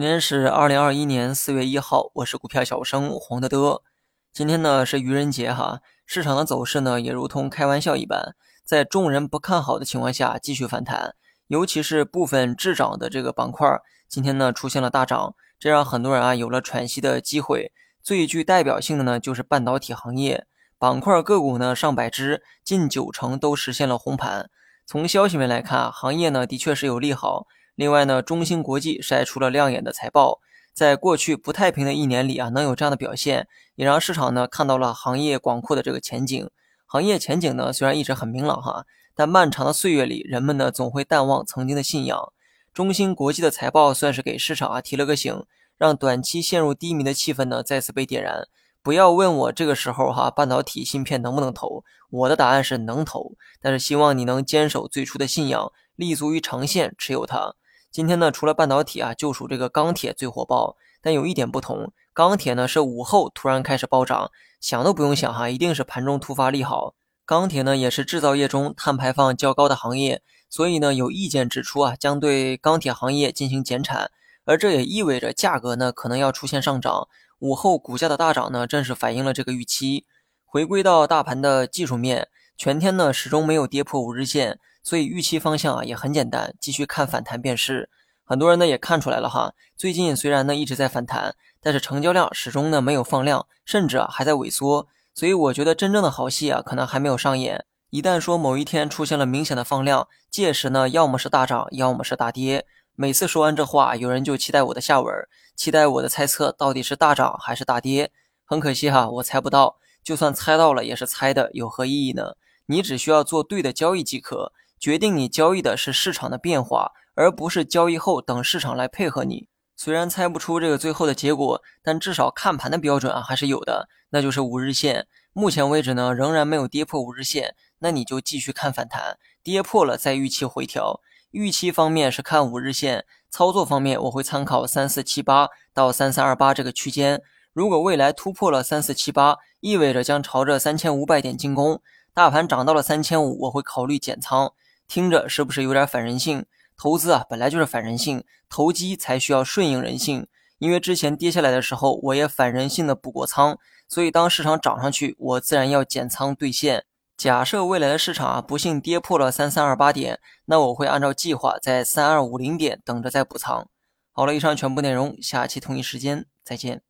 今天是二零二一年四月一号，我是股票小生黄德德。今天呢是愚人节哈，市场的走势呢也如同开玩笑一般，在众人不看好的情况下继续反弹，尤其是部分滞涨的这个板块，今天呢出现了大涨，这让很多人啊有了喘息的机会。最具代表性的呢就是半导体行业板块个股呢上百只，近九成都实现了红盘。从消息面来看，行业呢的确是有利好。另外呢，中芯国际晒出了亮眼的财报，在过去不太平的一年里啊，能有这样的表现，也让市场呢看到了行业广阔的这个前景。行业前景呢虽然一直很明朗哈，但漫长的岁月里，人们呢总会淡忘曾经的信仰。中芯国际的财报算是给市场啊提了个醒，让短期陷入低迷的气氛呢再次被点燃。不要问我这个时候哈半导体芯片能不能投，我的答案是能投，但是希望你能坚守最初的信仰，立足于长线持有它。今天呢，除了半导体啊，就属这个钢铁最火爆。但有一点不同，钢铁呢是午后突然开始暴涨，想都不用想哈，一定是盘中突发利好。钢铁呢也是制造业中碳排放较高的行业，所以呢有意见指出啊，将对钢铁行业进行减产，而这也意味着价格呢可能要出现上涨。午后股价的大涨呢，正是反映了这个预期。回归到大盘的技术面，全天呢始终没有跌破五日线。所以预期方向啊也很简单，继续看反弹便是。很多人呢也看出来了哈，最近虽然呢一直在反弹，但是成交量始终呢没有放量，甚至啊还在萎缩。所以我觉得真正的好戏啊可能还没有上演。一旦说某一天出现了明显的放量，届时呢要么是大涨，要么是大跌。每次说完这话，有人就期待我的下文，期待我的猜测到底是大涨还是大跌。很可惜哈，我猜不到。就算猜到了，也是猜的，有何意义呢？你只需要做对的交易即可。决定你交易的是市场的变化，而不是交易后等市场来配合你。虽然猜不出这个最后的结果，但至少看盘的标准啊还是有的，那就是五日线。目前为止呢，仍然没有跌破五日线，那你就继续看反弹，跌破了再预期回调。预期方面是看五日线，操作方面我会参考三四七八到三三二八这个区间。如果未来突破了三四七八，意味着将朝着三千五百点进攻。大盘涨到了三千五，我会考虑减仓。听着是不是有点反人性？投资啊，本来就是反人性，投机才需要顺应人性。因为之前跌下来的时候，我也反人性的补过仓，所以当市场涨上去，我自然要减仓兑现。假设未来的市场啊不幸跌破了三三二八点，那我会按照计划在三二五零点等着再补仓。好了，以上全部内容，下期同一时间再见。